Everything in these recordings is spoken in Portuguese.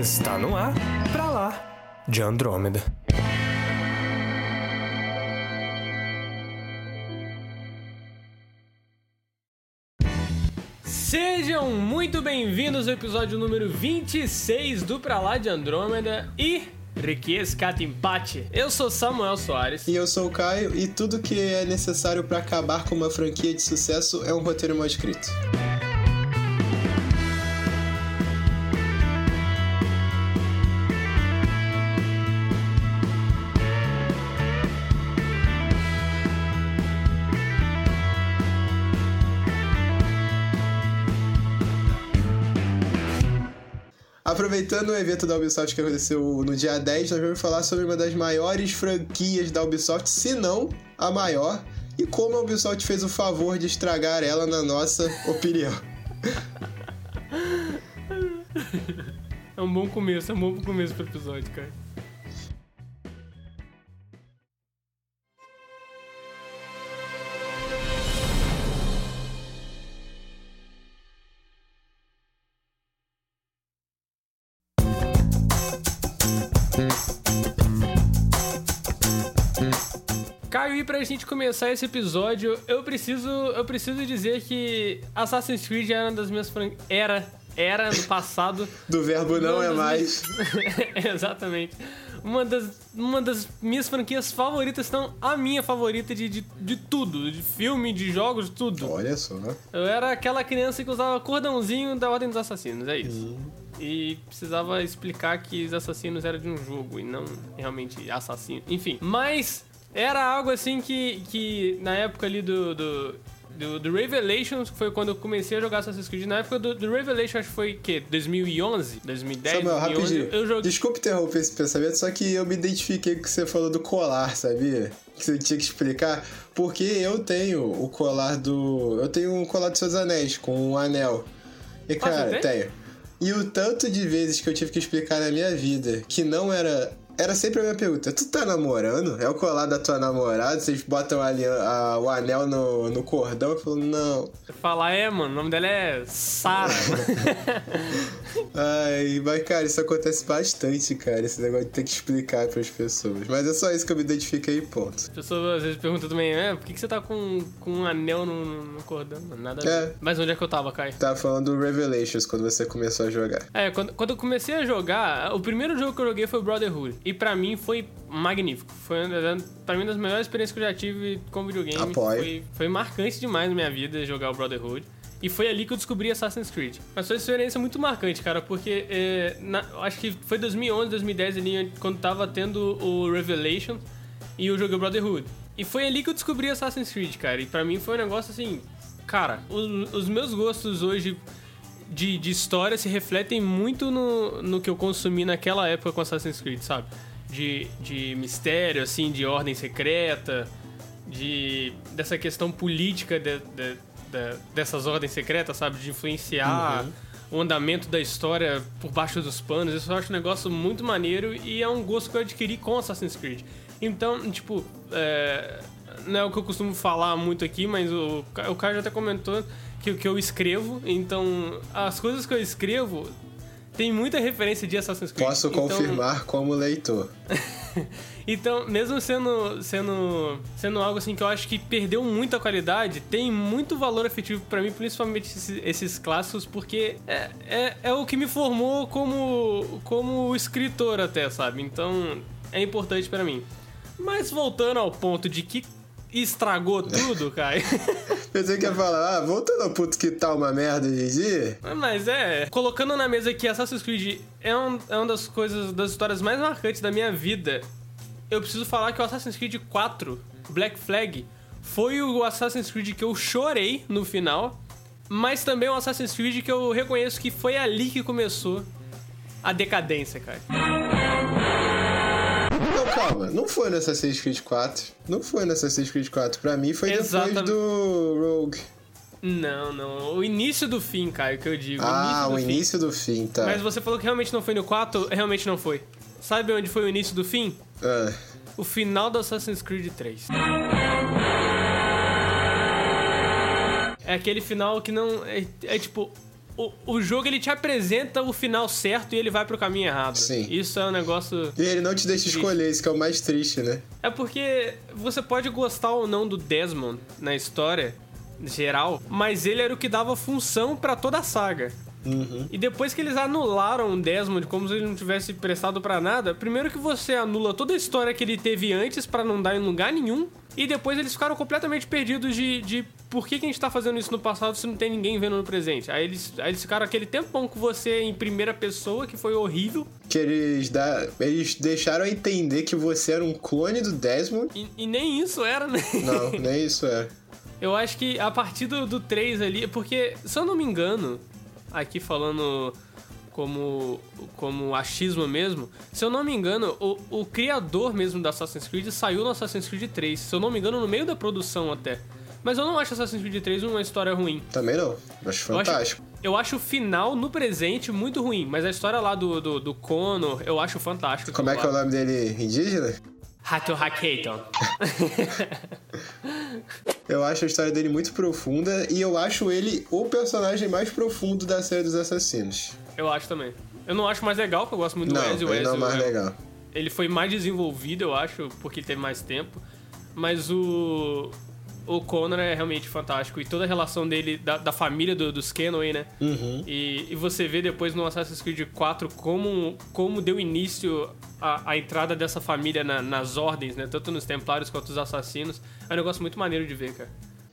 Está no ar, pra lá, de Andrômeda. Sejam muito bem-vindos ao episódio número 26 do Pra Lá de Andrômeda e Requiescat Empate. Eu sou Samuel Soares. E eu sou o Caio, e tudo que é necessário para acabar com uma franquia de sucesso é um roteiro mal escrito. Aproveitando o evento da Ubisoft que aconteceu no dia 10, nós vamos falar sobre uma das maiores franquias da Ubisoft, se não a maior, e como a Ubisoft fez o favor de estragar ela na nossa opinião. É um bom começo, é um bom começo pro episódio, cara. Caio, e pra gente começar esse episódio, eu preciso, eu preciso dizer que Assassin's Creed era uma das minhas fran... era era no passado. Do verbo não é mais. minhas- Exatamente. Uma das, uma das minhas franquias favoritas, então a minha favorita de, de, de tudo, de filme, de jogos, de tudo. Olha só. Eu era aquela criança que usava cordãozinho da Ordem dos Assassinos, é isso. E precisava explicar que os assassinos eram de um jogo e não realmente assassinos. Enfim, mas era algo assim que, que na época ali do, do, do, do Revelations, que foi quando eu comecei a jogar Assassin's Creed. Na época do, do Revelations, acho que foi o quê? 2011? 2010? Samuel, 2011, rapidinho. eu joguei. Desculpa interromper esse pensamento, só que eu me identifiquei com o que você falou do colar, sabia? Que você tinha que explicar. Porque eu tenho o colar do. Eu tenho um colar dos seus anéis com um anel. E, cara, Ah, tem? tenho. E o tanto de vezes que eu tive que explicar na minha vida que não era. Era sempre a minha pergunta: Tu tá namorando? É o colar da tua namorada? Vocês botam ali a- o anel no, no cordão? Eu falo, não. Falar, é, mano, o nome dela é Sarah. Ai, mas cara, isso acontece bastante, cara. Esse negócio de ter que explicar pras pessoas. Mas é só isso que eu me identifiquei ponto. As pessoas às vezes perguntam também, é, por que, que você tá com, com um anel no, no cordão? Nada a ver. É. Mas onde é que eu tava, Caio? Tava falando do Revelations quando você começou a jogar. É, quando, quando eu comecei a jogar, o primeiro jogo que eu joguei foi o Brotherhood. E pra mim foi magnífico. Foi pra mim uma das melhores experiências que eu já tive com videogame. Apoio. Foi, foi marcante demais na minha vida jogar o Brotherhood. E foi ali que eu descobri Assassin's Creed. Mas foi uma experiência muito marcante, cara, porque é, na- acho que foi 2011, 2010 ali, quando tava tendo o Revelation e eu joguei o Brotherhood. E foi ali que eu descobri Assassin's Creed, cara. E pra mim foi um negócio assim. Cara, os, os meus gostos hoje de, de história se refletem muito no, no que eu consumi naquela época com Assassin's Creed, sabe? De, de mistério, assim, de ordem secreta, de dessa questão política de- de- de- dessas ordens secretas, sabe? De influenciar o andamento da história por baixo dos panos. Isso eu acho um negócio muito maneiro e é um gosto que eu adquiri com Assassin's Creed. Então, tipo, é, não é o que eu costumo falar muito aqui, mas o, o Caio já até comentou que, que eu escrevo. Então, as coisas que eu escrevo tem muita referência de Assassin's Creed. Posso Então- confirmar como leitor. então, mesmo sendo, sendo, sendo algo assim que eu acho que perdeu muita qualidade, tem muito valor afetivo pra mim, principalmente esses, esses clássicos, porque é, é, é o que me formou como, como escritor até, sabe? Então, é importante pra mim. Mas voltando ao ponto de que estragou tudo, Kai. Pensei que ia falar, ah, voltando ao puto que tá uma merda hoje dia. Mas é, colocando na mesa que Assassin's Creed é, um, é uma das coisas, das histórias mais marcantes da minha vida, eu preciso falar que o Assassin's Creed 4, Black Flag, foi o Assassin's Creed que eu chorei no final, mas também é um Assassin's Creed que eu reconheço que foi ali que começou a decadência, cara. Não, calma, não foi no Assassin's Creed 4. Não foi no Assassin's Creed 4. Pra mim foi Exatamente. depois do Rogue. Não, não, o início do fim, Caio, que eu digo. ah, do o fim. início do fim, tá. Mas você falou que realmente não foi no 4, realmente não foi. Sabe onde foi o início do fim? Ah, O final do Assassin's Creed 3. É aquele final que não. É, é tipo. O, o jogo ele te apresenta o final certo e ele vai pro caminho errado. Sim. Isso é um negócio. E ele não te deixa escolher, isso que é o mais triste, né? É porque você pode gostar ou não do Desmond na história geral, mas ele era o que dava função pra toda a saga. E depois que eles anularam o Desmond como se ele não tivesse prestado pra nada, primeiro que você anula toda a história que ele teve antes pra não dar em lugar nenhum, e depois eles ficaram completamente perdidos de, de por que, que a gente tá fazendo isso no passado se não tem ninguém vendo no presente. Aí eles, aí eles ficaram aquele tempão com você em primeira pessoa, que foi horrível, Que eles, dá, eles deixaram entender que você era um clone do Desmond. e, e nem isso era, né? Não, nem isso é. Eu acho que a partir do, do 3 ali, porque, se eu não me engano, aqui falando como, como achismo mesmo, se eu não me engano, o, o criador mesmo da Assassin's Creed saiu no Assassin's Creed 3, se eu não me engano, no meio da produção até. Mas eu não acho Assassin's Creed 3 uma história ruim. Também não. Acho Eu acho- fantástico. Eu acho o final, no presente, muito ruim. Mas a história lá do, do, do Connor, eu acho fantástico. Como é que é o nome dele indígena? Hato Hakeiton. Eu acho a história dele muito profunda e eu acho ele o personagem mais profundo da série dos assassinos. Eu acho também. Eu não acho mais legal, porque eu gosto muito do Ezio. Ele não é mais é- legal. Ele foi mais desenvolvido, eu acho, porque ele teve mais tempo. Mas o. O Connor é realmente fantástico. E toda a relação dele, da, da família do, dos Kenway, né? Uhum. E, e você vê depois no Assassin's Creed 4 como, como deu início a, a entrada dessa família na- nas ordens, né? Tanto nos Templários quanto nos Assassinos. É um negócio muito maneiro de ver, cara.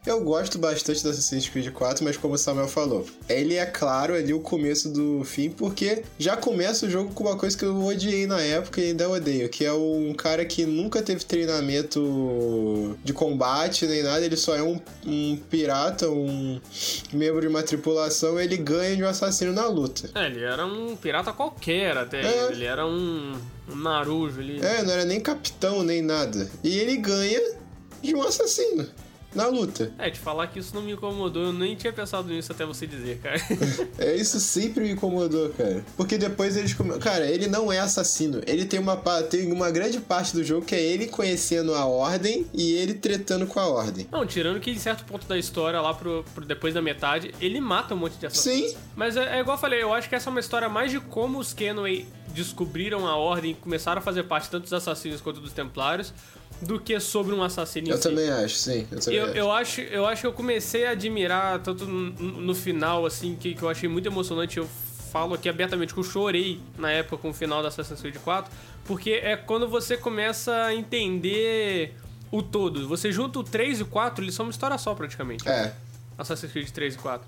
Eu gosto bastante do Assassin's Creed 4, mas como o Samuel falou, ele é claro ali o começo do fim, porque já começa o jogo com uma coisa que eu odiei na época e ainda odeio, que é um cara que nunca teve treinamento de combate nem nada, ele só é um, um pirata, um membro de uma tripulação, ele ganha de um assassino na luta. É, ele era um pirata qualquer até. É. Ele era um, um narujo ali. É, não era nem capitão nem nada. E ele ganha de um assassino na luta. É, te falar que isso não me incomodou, eu nem tinha pensado nisso até você dizer, cara. É, isso sempre me incomodou, cara. Porque depois eles. Cara, ele não é assassino. Ele tem uma, tem uma grande parte do jogo que é ele conhecendo a ordem e ele tretando com a ordem. Não, tirando que em certo ponto da história, lá pro, pro depois da metade, ele mata um monte de assassinos. Sim. Mas é, é igual eu falei, eu acho que essa é uma história mais de como os Kenway descobriram a ordem e começaram a fazer parte tanto dos assassinos quanto dos templários, do que sobre um assassino Eu si. também acho, sim. Eu Eu, acho. eu, acho, eu acho que eu comecei a admirar, tanto no, no final, assim, que, que eu achei muito emocionante. Eu falo aqui abertamente que eu chorei na época com o final da Assassin's Creed 4, porque é quando você começa a entender o todo. Você junta o 3 e o 4, eles são uma história só praticamente. É. Assassin's Creed 3 e 4.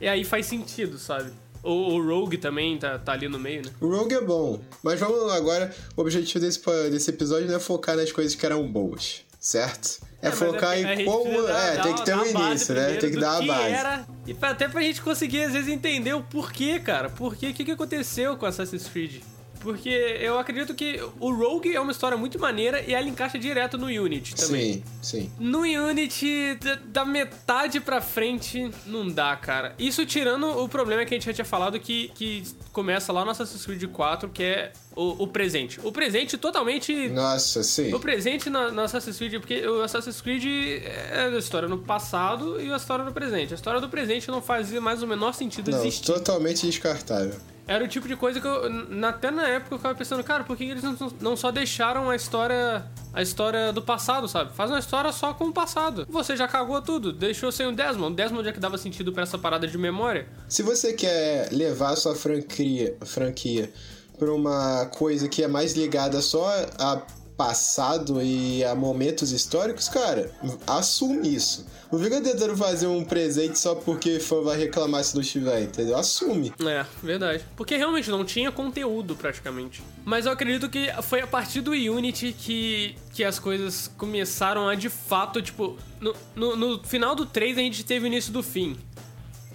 E aí faz sentido, sabe? O, o Rogue também tá, tá ali no meio, né? O Rogue é bom. Mas vamos agora. O objetivo desse, desse episódio não é focar nas coisas que eram boas, certo? É, mas focar a em como. dar- é, dar- tem que ter um início, né? Tem que dar a base. Era, e até pra gente conseguir, às vezes, entender o porquê, cara. Por quê? O que, que aconteceu com Assassin's Creed? Porque eu acredito que o Rogue é uma história muito maneira e ela encaixa direto no Unity também. Sim, sim. No Unity, da, metade pra frente, não dá, cara. Isso tirando o problema que a gente já tinha falado que, que começa lá no Assassin's Creed 4, que é o, o presente. O presente totalmente Nossa, sim. o presente na, na Assassin's Creed, porque o Assassin's Creed é a história no passado e a história no presente. A história do presente não fazia mais o menor sentido Não, existir. totalmente descartável. Era o tipo de coisa que eu, até na época eu ficava pensando, cara, por que eles não, só deixaram a história a história do passado, sabe? Faz uma história só com o passado. Você já cagou tudo, deixou sem o Desmond. Desmond é que dava sentido pra essa parada de memória. Se você quer levar a sua franquia, franquia pra uma coisa que é mais ligada só a passado e a momentos históricos, cara, assume isso. Não fica tentando fazer um presente só porque fã vai reclamar se não tiver, entendeu? Assume. É, verdade. Porque realmente não tinha conteúdo praticamente. Mas eu acredito que foi a partir do Unity que, que as coisas começaram a de fato, tipo. No, no, no final do 3 a gente teve o início do fim.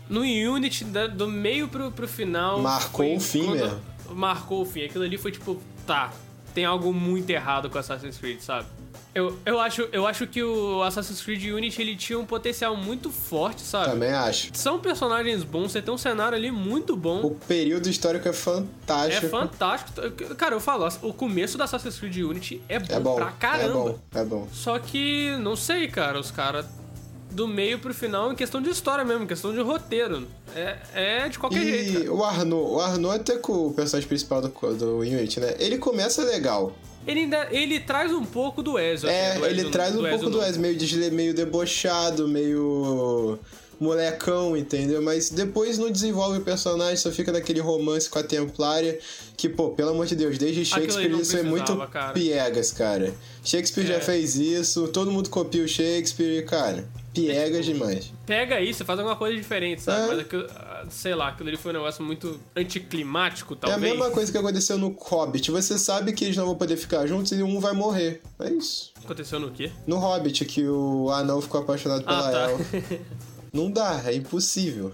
No Unity, da- do meio pro, pro final. Marcou o fim mesmo. Marcou o fim. Aquilo ali foi tipo, tá, tem algo muito errado com Assassin's Creed, sabe? Eu, eu, acho, eu acho que o Assassin's Creed Unity ele tinha um potencial muito forte, sabe? Também acho. São personagens bons, você tem um cenário ali muito bom. O período histórico é fantástico. É fantástico. Cara, eu falo, o começo da Assassin's Creed Unity é bom, É bom. pra caramba. É bom, é bom. Só que, não sei, cara, os caras do meio pro final em questão de história mesmo, em questão de roteiro. É, é de qualquer E jeito. cara. o Arnaud, o Arnaud até com o personagem principal do, do Unity, né? Ele começa legal. Ele ainda ele traz um pouco do Ezio. É, do ele Ezio- traz um do pouco Ezio do. Wes, meio, desle- meio debochado, meio molecão, entendeu? Mas depois não desenvolve o personagem, só fica naquele romance com a Templária, que, pô, pelo amor de Deus, desde Shakespeare isso é muito cara. piegas, cara. Shakespeare já É. fez isso, todo mundo copia o Shakespeare, e, cara, piegas demais. Pega você faz alguma coisa diferente, sabe? É. Mas aquilo, ah, sei lá, aquilo ali foi um negócio muito anticlimático, É a talvez. mesma coisa que aconteceu no Hobbit. Você sabe que eles não vão poder ficar juntos e um vai morrer. É isso. Aconteceu no quê? No Hobbit, que o anão ficou apaixonado pela Ah, tá. elfa. Não dá, é impossível.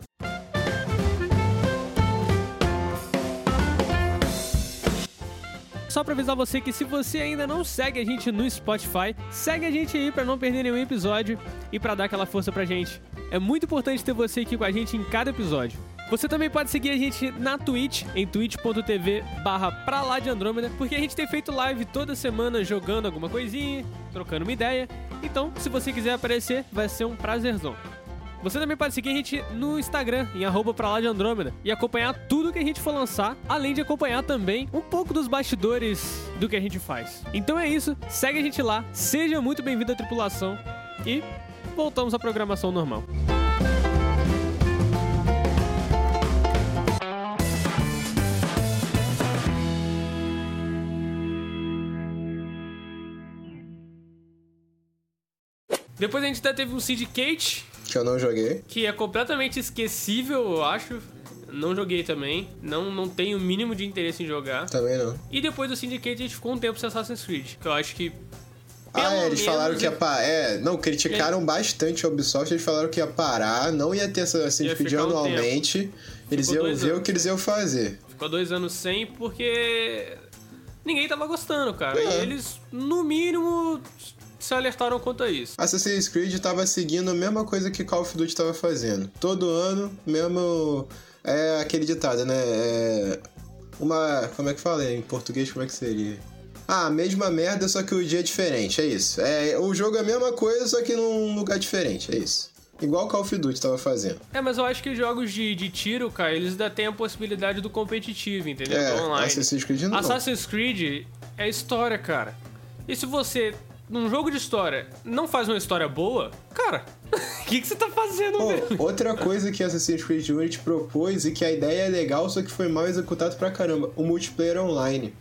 Só pra avisar você que se você ainda não segue a gente no Spotify, segue a gente aí pra não perder nenhum episódio e pra dar aquela força pra gente. É muito importante ter você aqui com a gente em cada episódio. Você também pode seguir a gente na Twitch, em twitch.tv barra pra lá de Andrômeda, porque a gente tem feito live toda semana jogando alguma coisinha, trocando uma ideia. Então, se você quiser aparecer, vai ser um prazerzão. Você também pode seguir a gente no Instagram, em arroba pra lá de Andrômeda, e acompanhar tudo que a gente for lançar, além de acompanhar também um pouco dos bastidores do que a gente faz. Então é isso, segue a gente lá, seja muito bem-vindo à tripulação e voltamos à programação normal. Depois a gente até teve um Syndicate, Que eu não joguei. que é completamente esquecível, eu acho. Não joguei também. Não, não tenho o mínimo de interesse em jogar. Também não. E depois do Syndicate a gente ficou um tempo sem Assassin's Creed. Que eu acho que. Ah, é, eles falaram que ia parar. É, não, criticaram bastante a Ubisoft, eles falaram que ia parar, não ia ter Assassin's Creed um anualmente. Eles Ficou iam ver o anos, que eles iam fazer. Ficou dois anos sem porque. Ninguém tava gostando, cara. É. Eles, no mínimo, se alertaram quanto a isso. Assassin's Creed tava seguindo a mesma coisa que Call of Duty tava fazendo. Todo ano, mesmo. É aquele ditado, né? É. Uma. Como é que fala em português? Como é que seria? Ah, mesma merda, só que o dia é diferente, é isso. É, o jogo é a mesma coisa, só que num lugar diferente, é isso. Igual Call of Duty tava fazendo. É, mas eu acho que jogos de, de tiro, cara, eles ainda têm a possibilidade do competitivo, entendeu? É, Do online. Assassin's Creed não. Assassin's Creed é história, cara. E se você, num jogo de história, não faz uma história boa, cara, o que, que você tá fazendo, Pô, velho? outra coisa que Assassin's Creed Unity propôs e que a ideia é legal, só que foi mal executado pra caramba, o multiplayer online.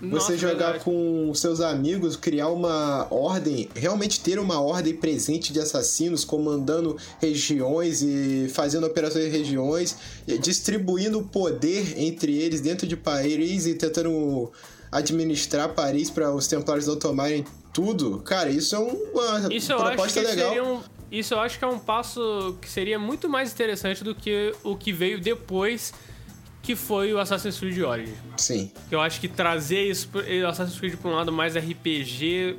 Você Nossa, jogar verdade. com seus amigos, criar uma ordem, realmente ter uma ordem presente de assassinos, comandando regiões e fazendo operações em regiões, distribuindo poder entre eles dentro de Paris e tentando administrar Paris para os Templários não tomarem tudo. Cara, isso é uma Isso eu acho que legal. seria um, isso eu acho que é um passo que seria muito mais interessante do que o que veio depois, que foi o Assassin's Creed Origins. Sim, Que eu acho que trazer isso, Assassin's Creed pra um lado mais RPG,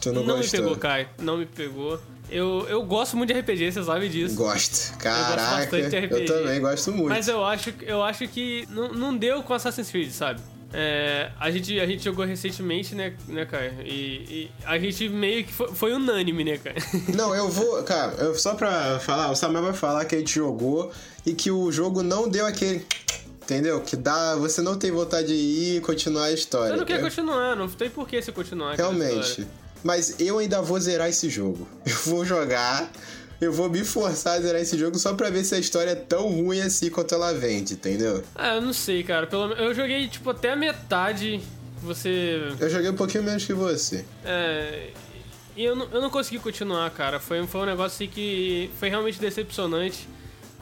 tu não, não, me pegou, Kai. Não me pegou. Eu, eu gosto muito de RPG, você sabe disso. Gosto. Caraca, bastante de eu, também gosto muito. Mas eu acho, eu acho que não, não deu com Assassin's Creed, sabe? É, a, gente, a gente jogou recentemente, né, né Caio? E, e a gente meio que foi, foi unânime, né, Caio? Não, eu vou. Cara, eu, só pra falar, o Samuel vai falar que a gente jogou e que o jogo não deu aquele. Entendeu? Que dá. Você não tem vontade de ir e continuar a história. Você não quer Eu- continuar, não tem por que você continuar. Realmente. Mas eu ainda vou zerar esse jogo. Eu vou jogar. Eu vou me forçar a zerar esse jogo só pra ver se a história é tão ruim assim quanto ela vende, entendeu? Ah, eu não sei, cara. Pelo, eu joguei, tipo, até a metade. Você. Eu joguei um pouquinho menos que você. É, e eu não, eu não consegui continuar, cara. Foi, foi um negócio assim que foi realmente decepcionante.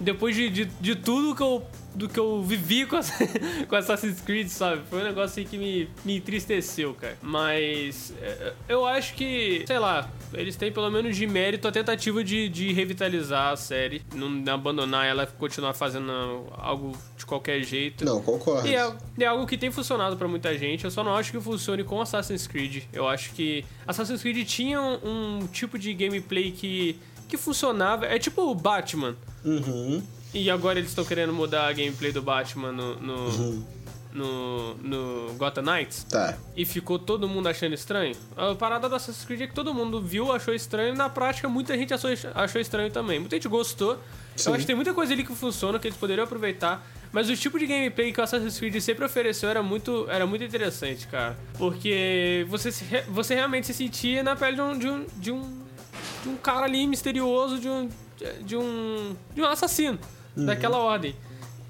Depois de, de, de tudo que eu, do que eu vivi com, com Assassin's Creed, sabe? Foi um negócio assim que me, me entristeceu, cara. Mas é, eu acho que, sei lá, eles têm pelo menos de mérito a tentativa de, de revitalizar a série. Não abandonar ela e continuar fazendo algo de qualquer jeito. Não, concordo. E é, é algo que tem funcionado pra muita gente. Eu só não acho que funcione com Assassin's Creed. Eu acho que Assassin's Creed tinha um, um tipo de gameplay que, que funcionava. É tipo o Batman. Uhum. E agora eles estão querendo mudar a gameplay do Batman no, no, no, no Gotham Knights. Tá. E ficou todo mundo achando estranho. A parada do Assassin's Creed é que todo mundo viu, achou estranho, e na prática muita gente achou, achou estranho também. Muita gente gostou. Sim. Eu acho que tem muita coisa ali que funciona, que eles poderiam aproveitar. Mas o tipo de gameplay que o Assassin's Creed sempre ofereceu era muito, era muito interessante, cara. Porque você, se, você realmente se sentia na pele de um, de um, de um, de um cara ali misterioso, de um, de um, de um assassino Uhum. daquela ordem.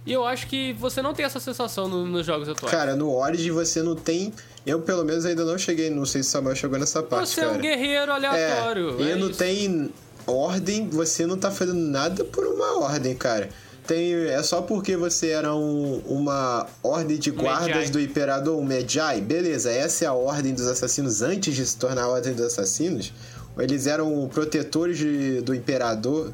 E eu acho que você não tem essa sensação no- nos jogos atuais. Cara, no Origin você não tem. Eu, pelo menos, ainda não cheguei. Não sei se o Samuel chegou nessa parte, você cara. é um guerreiro aleatório. É, é e não tem ordem, você não tá fazendo nada por uma ordem, cara. Tem, é só porque você era um- uma ordem de guardas Medjai. do Imperador, um Medjai. Beleza, essa é a ordem dos assassinos antes de se tornar a ordem dos assassinos. Eles eram protetores de- do Imperador.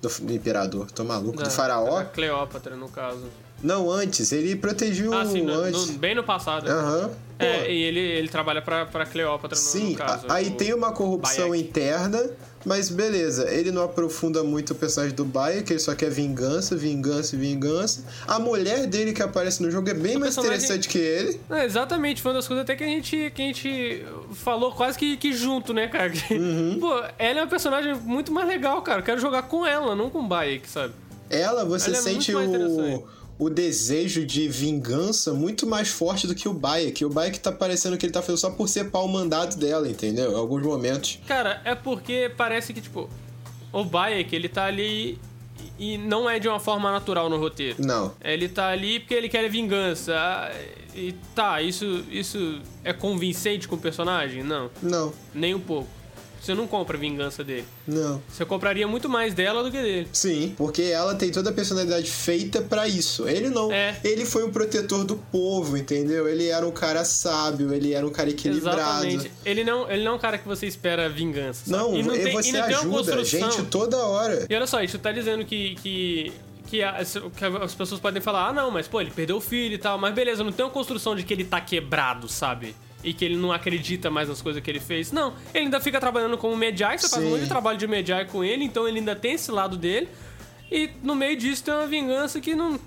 Do, do Imperador, tô maluco, Da- do Faraó. da Cleópatra, no caso. Não, antes, ele protegiu Ah, sim, antes. no- bem no passado. Aham. Pô. É, e ele, ele trabalha pra, pra Cleópatra no, Sim, no caso. a- aí o tem uma corrupção Bayek. interna, mas beleza, ele não aprofunda muito o personagem do Bayek, ele só quer vingança, vingança e vingança. A mulher dele que aparece no jogo é bem O mais personagem- interessante que ele. É, exatamente, foi uma das coisas até que a gente, que a gente falou quase que, que junto, né, cara? Uhum. Pô, ela é uma personagem muito mais legal, cara. Eu quero jogar com ela, não com o Bayek, sabe? Ela, você Ela é sente o. o desejo de vingança muito mais forte do que o Bayek. O Bayek tá parecendo que ele tá fazendo só por ser pau mandato dela, entendeu? Em alguns momentos. Cara, é porque parece que, tipo, o Bayek, ele tá ali e não é de uma forma natural no roteiro. Não. Ele tá ali porque ele quer vingança. Ah, E tá, isso, isso é convincente com o personagem? Não, Não, nem um pouco. Você não compra a vingança dele. não. Você compraria muito mais dela do que dele. Sim, porque ela tem toda a personalidade feita pra isso. Ele não. É. Ele foi um protetor do povo, entendeu? Ele era um cara sábio, ele era um cara equilibrado. Exatamente. Ele não, ele não é um cara que você espera vingança. sabe? Não, e não tem, você e não tem uma ajuda a construção. gente toda hora. E olha só, isso tá dizendo que. que... Que as, que as pessoas podem falar, ah não, mas pô, ele perdeu o filho e tal, mas beleza, não tem uma construção de que ele tá quebrado, sabe? E que ele não acredita mais nas coisas que ele fez. Não, ele ainda fica trabalhando como Medjai, você faz um monte de trabalho de Medjai com ele, então ele ainda tem esse lado dele. E no meio disso tem uma vingança que não.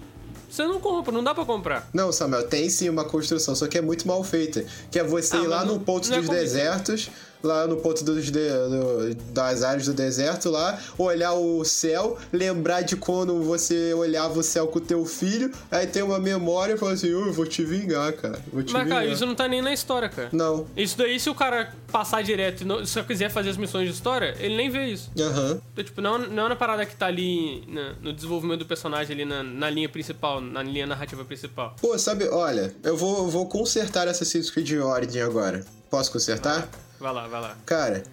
Você não compra, não dá pra comprar. Não, Samuel, tem sim uma construção, só que é muito mal feita. Que é você Ah, ir lá não- ponto não é dos convincente. desertos, lá no ponto dos de- do- das áreas do deserto lá, olhar o céu, lembrar de quando você olhava o céu com o teu filho, aí tem uma memória e fala assim, "Oh, eu vou te vingar, cara. Vou te Mas, vingar. cara, isso não tá nem na história, cara. Não. Isso daí, se o cara passar direto e não, se eu quiser fazer as missões de história, ele nem vê isso. Aham. Então, tipo, não, não é uma parada que tá ali na- no desenvolvimento do personagem, ali na, na linha principal, na linha narrativa principal. Pô, sabe, olha, eu vou, eu vou consertar Assassin's Creed Origin agora. Posso consertar? Vai lá, vai lá. Cara,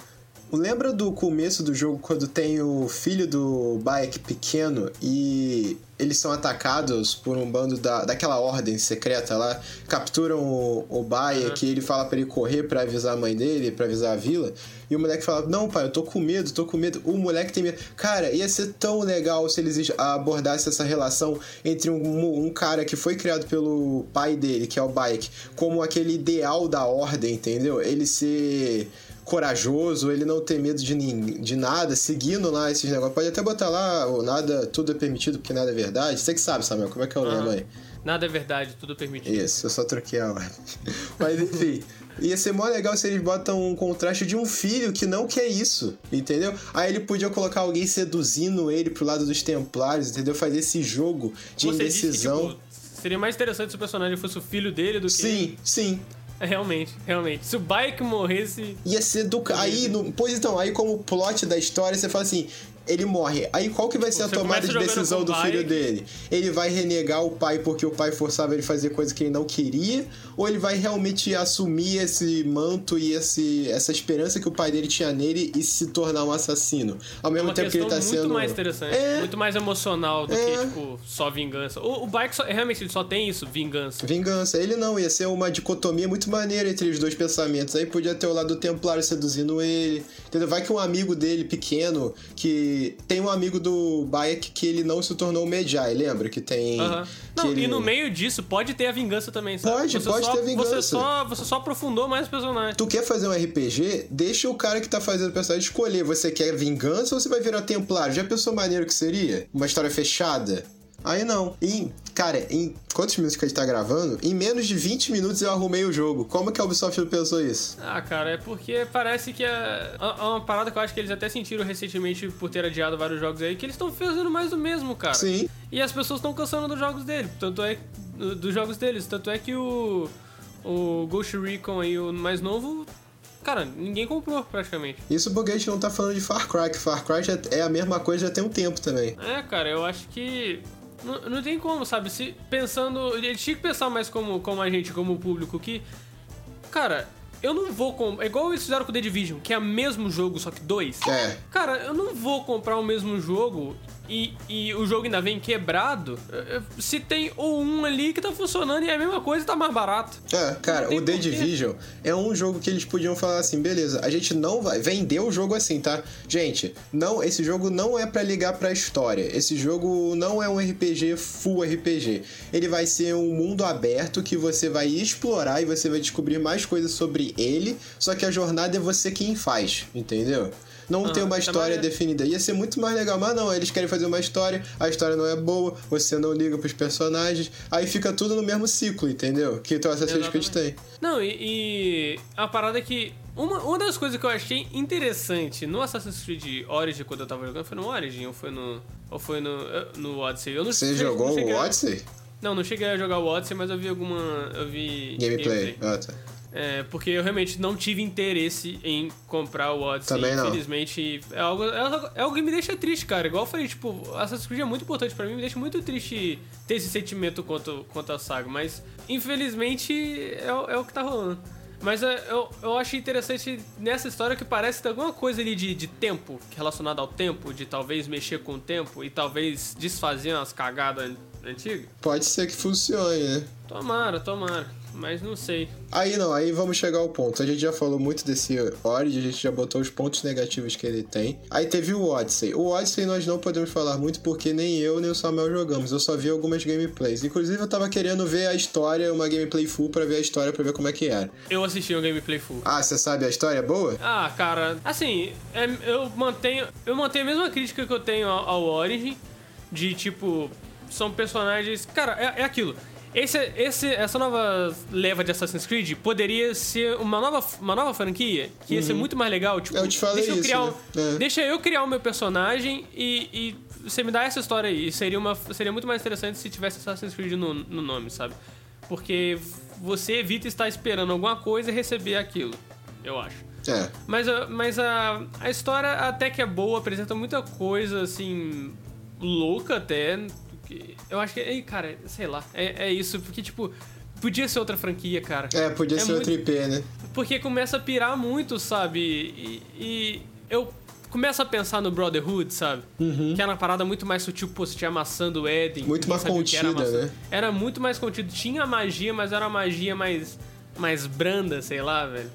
lembra do começo do jogo quando tem o filho do Bayek pequeno e eles são atacados por um bando da, daquela ordem secreta lá, capturam o, o Bayek e ele fala pra ele correr pra avisar a mãe dele, pra avisar a vila, e o moleque fala: Não, pai, eu tô com medo, tô com medo. O moleque tem medo. Cara, ia ser tão legal se eles abordassem essa relação entre um, um cara que foi criado pelo pai dele, que é o Bayek, como aquele ideal da ordem, entendeu? Ele ser corajoso, ele não ter medo de, de nada, seguindo lá esses negócios. Pode até botar lá, o nada, tudo é permitido porque nada é verdade. Você que sabe, Samuel, como é que é o lema aí? Nada é verdade, tudo permitido. Isso, eu só troquei a ordem. Mas enfim, ia ser mó legal se eles botam um contraste de um filho que não quer isso, entendeu? Aí ele podia colocar alguém seduzindo ele pro lado dos templários, entendeu? Fazer esse jogo de Você disse que, indecisão. tipo, seria mais interessante se o personagem fosse o filho dele do que. Sim, sim. Realmente, realmente. Se o Bike morresse. Ia ser do. Aí, no... pois então, aí como plot da história, você fala assim. Ele morre. Aí qual que vai ser a tomada de decisão do filho dele? Ele vai renegar o pai porque o pai forçava ele a fazer coisa que ele não queria? Ou ele vai realmente assumir esse manto e esse, essa esperança que o pai dele tinha nele e se tornar um assassino? Ao É mesmo uma tempo que ele tá muito sendo. mais interessante, É. muito mais emocional do É. que, tipo, só vingança. O, o Bike só- realmente ele só tem isso, vingança. Vingança. Ele não, ia ser uma dicotomia muito maneira entre os dois pensamentos. Aí podia ter o lado do Templário seduzindo ele. Entendeu? Vai que um amigo dele, pequeno, que. Tem um amigo do Bayek que ele não se tornou Medjai, lembra? Que tem. Aham. que Não, ele- e no meio disso pode ter a vingança também, sabe? Pode, pode só, ter vingança. Você só, você só aprofundou mais o personagem. Tu quer fazer um RPG? Deixa o cara que tá fazendo o personagem escolher. Você quer vingança ou você vai virar Templário? Já pensou maneiro que seria? Uma história fechada? Aí não. E, cara, em quantos minutos que a gente tá gravando? Em menos de 20 minutos eu arrumei o jogo. Como que a Ubisoft pensou isso? Ah, cara, é porque parece que é é uma parada que eu acho que eles até sentiram recentemente por ter adiado vários jogos aí, que eles estão fazendo mais do mesmo, cara. Sim. E as pessoas estão cansando dos jogos dele, tanto é dos jogos deles, tanto é que o o Ghost Recon aí, o mais novo, cara, ninguém comprou praticamente. Isso porque a gente não tá falando de Far Cry, que Far Cry é a mesma coisa já tem um tempo também. É, cara, eu acho que não, não tem como, sabe? Se pensando, ele tinha que pensar mais como como a gente, como público que cara, eu não vou comprar. É igual eles fizeram com The Division, que é o mesmo jogo, só que dois. É. Cara, eu não vou comprar o mesmo jogo e, e o jogo ainda vem quebrado. Se tem o um ali que tá funcionando e é a mesma coisa tá mais barato. É, cara, o The porquê. Division é um jogo que eles podiam falar assim, beleza, a gente não vai vender o jogo assim, tá? Gente, não, esse jogo não é pra ligar pra história. Esse jogo não é um RPG full RPG. Ele vai ser um mundo aberto que você vai explorar e você vai descobrir mais coisas sobre ele, só que a jornada é você quem faz, entendeu? Não tem uma tá história maneiro. definida. Ia ser muito mais legal, mas não, eles querem fazer uma história, a história não é boa, você não liga pros personagens, aí fica tudo no mesmo ciclo, entendeu? Que o Assassin's Creed tem. Não, e, e a parada é que. Uma, uma das coisas que eu achei interessante no Assassin's Creed Origin, quando eu tava jogando, foi no Origin ou foi no. Ou foi no, eh, no Odyssey? Eu não Você sei- jogou não o cheguei a- Odyssey? Não, não cheguei a jogar o Odyssey, mas eu vi alguma. Eu vi. Gameplay. Ah, tá. É, porque eu realmente não tive interesse em comprar o Odyssey. Também não. Infelizmente, é algo, é, algo- é que me deixa triste, cara. Igual eu falei, tipo, Assassin's Creed é muito importante pra mim, me deixa muito triste ter esse sentimento quanto, quanto a saga. Mas, infelizmente, é, o- é o que tá rolando. Mas é, eu, eu acho interessante nessa história que parece ter alguma coisa ali de, de tempo, relacionada ao tempo, de talvez mexer com o tempo e talvez desfazer umas cagadas antigas. Pode ser que funcione, né? Tomara, tomara. Mas não sei. Aí não, aí vamos chegar ao ponto. A gente já falou muito desse Origin, a gente já botou os pontos negativos que ele tem. Aí teve o Odyssey. O Odyssey nós não podemos falar muito porque nem eu nem o Samuel jogamos. Eu só vi algumas gameplays. Inclusive eu tava querendo ver a história, uma gameplay full pra ver a história, pra ver como é que era. Eu assisti um gameplay full. Ah, você sabe a história é boa? Ah, cara, assim, é- eu mantenho. Eu mantenho a mesma crítica que eu tenho ao, ao Origin. De tipo, são personagens. Cara, é, é aquilo. Esse, esse, essa nova leva de Assassin's Creed poderia ser uma nova, uma nova franquia que ia ser muito mais legal. Tipo, Uhum. Eu te falei deixa eu isso, criar, né? um- É. deixa eu criar o meu personagem e, e você me dá essa história aí. Seria, uma, seria muito mais interessante se tivesse Assassin's Creed no, no nome, sabe? Porque você evita estar esperando alguma coisa e receber aquilo, eu acho. É. Mas, a- mas a, a história até que é boa, apresenta muita coisa, assim, louca até. Eu acho que, ei, cara, sei lá, é, é isso, porque, tipo, podia ser outra franquia, cara. É, podia É ser muito- outro IP, né? Porque começa a pirar muito, sabe? E, e eu começo a pensar no Brotherhood, sabe? Que era uma parada muito mais sutil, pô, você tinha a maçã do Eden. Muito mais o era contida, maçã. né? Era muito mais contido. Tinha magia, mas era uma magia mais, mais branda, sei lá, velho.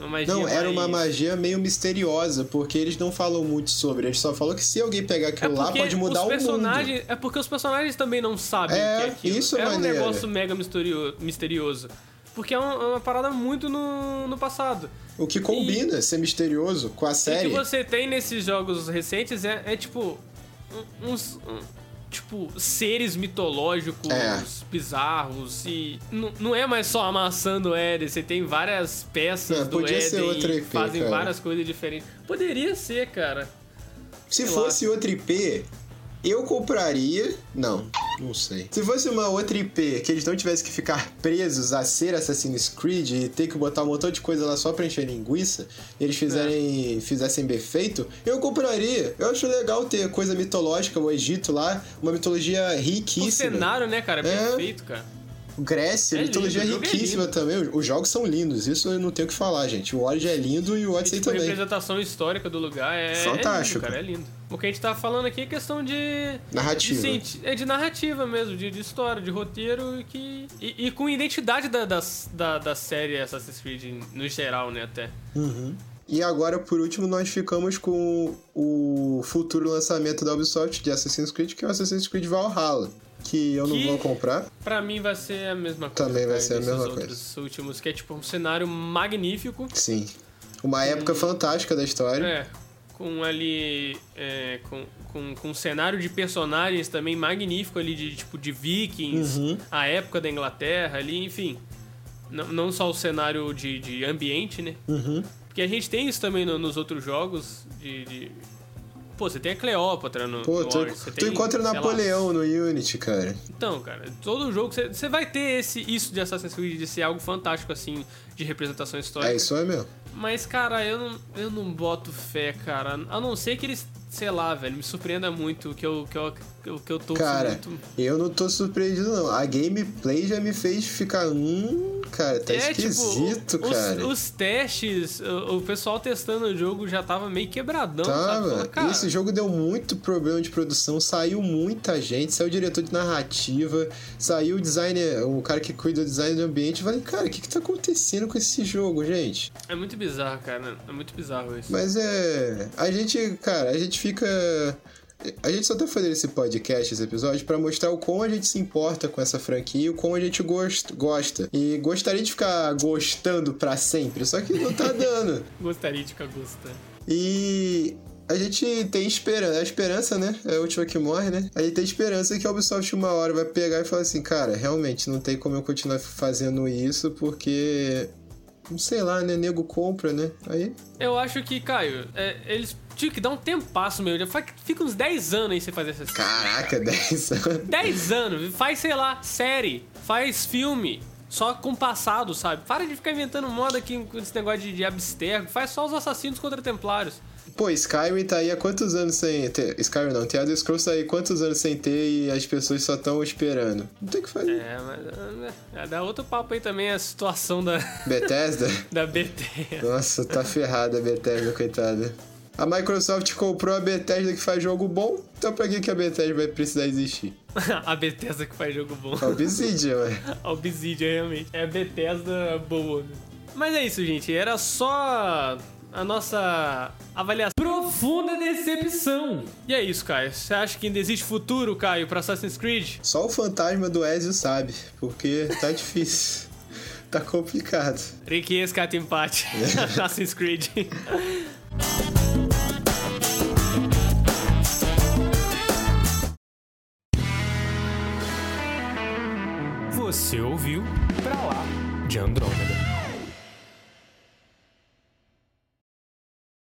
Uma magia Não, era uma magia meio misteriosa, porque eles não falam muito sobre. Eles só falam que se alguém pegar aquilo lá, pode mudar o mundo. É porque os personagens também não sabem É, o que é aquilo. isso é é um maneiro. negócio mega misterio- misterioso. Porque é uma, é uma parada muito no, no passado. O que combina ser misterioso com a E o série. que você tem nesses jogos recentes é, é tipo. uns. Tipo, seres mitológicos É. bizarros e. Não é mais só a maçã do Éden, você tem várias peças É, do Éden IP, fazem cara. várias coisas diferentes. Poderia ser, cara. Se sei fosse outro IP, eu compraria. Não, não sei. Se fosse uma outra IP que eles não tivessem que ficar presos a ser Assassin's Creed e ter que botar um montão de coisa lá só pra encher linguiça, e eles fizerem, É. fizessem bem feito, eu compraria. Eu acho legal ter coisa mitológica, o Egito lá, uma mitologia O riquíssima. cenário, né, cara? É. perfeito, cara. Grécia, É mitologia lindo, é riquíssima lindo. também. Os jogos são lindos, isso eu não tenho o que falar, gente. O Origin é lindo e o E, Odyssey tipo, a também. representação histórica do lugar é, Fantástico. é lindo, cara, é lindo. O que a gente tá falando aqui é questão de... Narrativa. De, é de narrativa mesmo, de, de história, de roteiro e que... E, e com identidade da, das- da, da série Assassin's Creed no geral, né, até. E agora, por último, nós ficamos com o futuro lançamento da Ubisoft de Assassin's Creed, que é o Assassin's Creed Valhalla. Que eu não Que- vou comprar. Pra mim vai ser a mesma coisa. Também vai cara, ser a mesma outros últimos, que é tipo um cenário magnífico. Sim. Uma época fantástica da história. É, com ali. é, com, com, com um cenário de personagens também magnífico ali, de tipo de vikings, a época da Inglaterra ali, enfim. Não, não só o cenário de, de ambiente, né? Uhum. Porque a gente tem isso também no- nos outros jogos de. de- Pô, você tem a Cleópatra no. Pô, tu, Warriors, tu tem, encontra lá, Napoleão no Unity, cara. Então, cara, todo jogo você, você vai ter esse, isso de Assassin's Creed, de ser algo fantástico, assim, de representação histórica. É isso aí mesmo. Mas, cara, eu não, eu não boto fé, cara. A não ser que eles, sei lá, velho, me surpreenda muito que eu, que eu, eu, que eu tô Cara, muito. eu não tô surpreendido, não. A gameplay já me fez ficar. Hum, cara, tá esquisito, tipo, os, cara. Os testes, o, o pessoal testando o jogo já tava meio quebradão, sabe? Tava. Cara, Esse jogo deu muito problema de produção, saiu muita gente, saiu o diretor de narrativa, saiu o designer, o cara que cuida do design do ambiente. Eu falei, cara, o que que tá acontecendo com esse jogo, gente? É muito bizarro, cara. É muito bizarro isso. Mas é. A gente, cara, a gente fica. A gente só tá fazendo esse podcast, esse episódio, pra mostrar o quão a gente se importa com essa franquia e o quão a gente gost- gosta. E gostaria de ficar gostando pra sempre, só que não tá dando. Gostaria de ficar gostando. E a gente tem esperança, a esperança, né? É a última que morre, né? A gente tem esperança que a Ubisoft uma hora vai pegar e falar assim, cara, realmente não tem como eu continuar fazendo isso porque. Não sei lá, né? Nego compra, né? Aí. Eu acho que, Caio, é, eles tinham que dar um tempasso, meu. Fica uns 10 anos aí sem fazer essas Caraca, 10 anos. 10 anos, faz, sei lá, série, faz filme, só com passado, sabe? Para de ficar inventando moda aqui com esse negócio de, de abstergo, faz só os assassinos contra templários. Pô, Skyrim tá aí há quantos anos sem ter. Skyrim não, The Elder Scrolls tá aí há quantos anos sem ter e as pessoas só estão esperando. Não tem o que fazer. É, mas é, dá outro papo aí também a situação da, Bethesda? da BT. Nossa, tá ferrada a Bethesda, coitada. A Microsoft comprou a Bethesda que faz jogo bom, então pra que, que a Bethesda vai precisar existir? a Bethesda que faz jogo bom. A Obsidian, ué. A Obsidian, realmente. É a Bethesda boa. Mas é isso, gente. Era só a nossa avaliação. Profunda decepção. E é isso, Caio. Você acha que ainda existe futuro, Caio, pra Assassin's Creed? Só o fantasma do Ezio sabe, porque tá difícil. Tá complicado. Ricky escata empate. Assassin's Creed. Você ouviu Pra Lá de Andrômeda.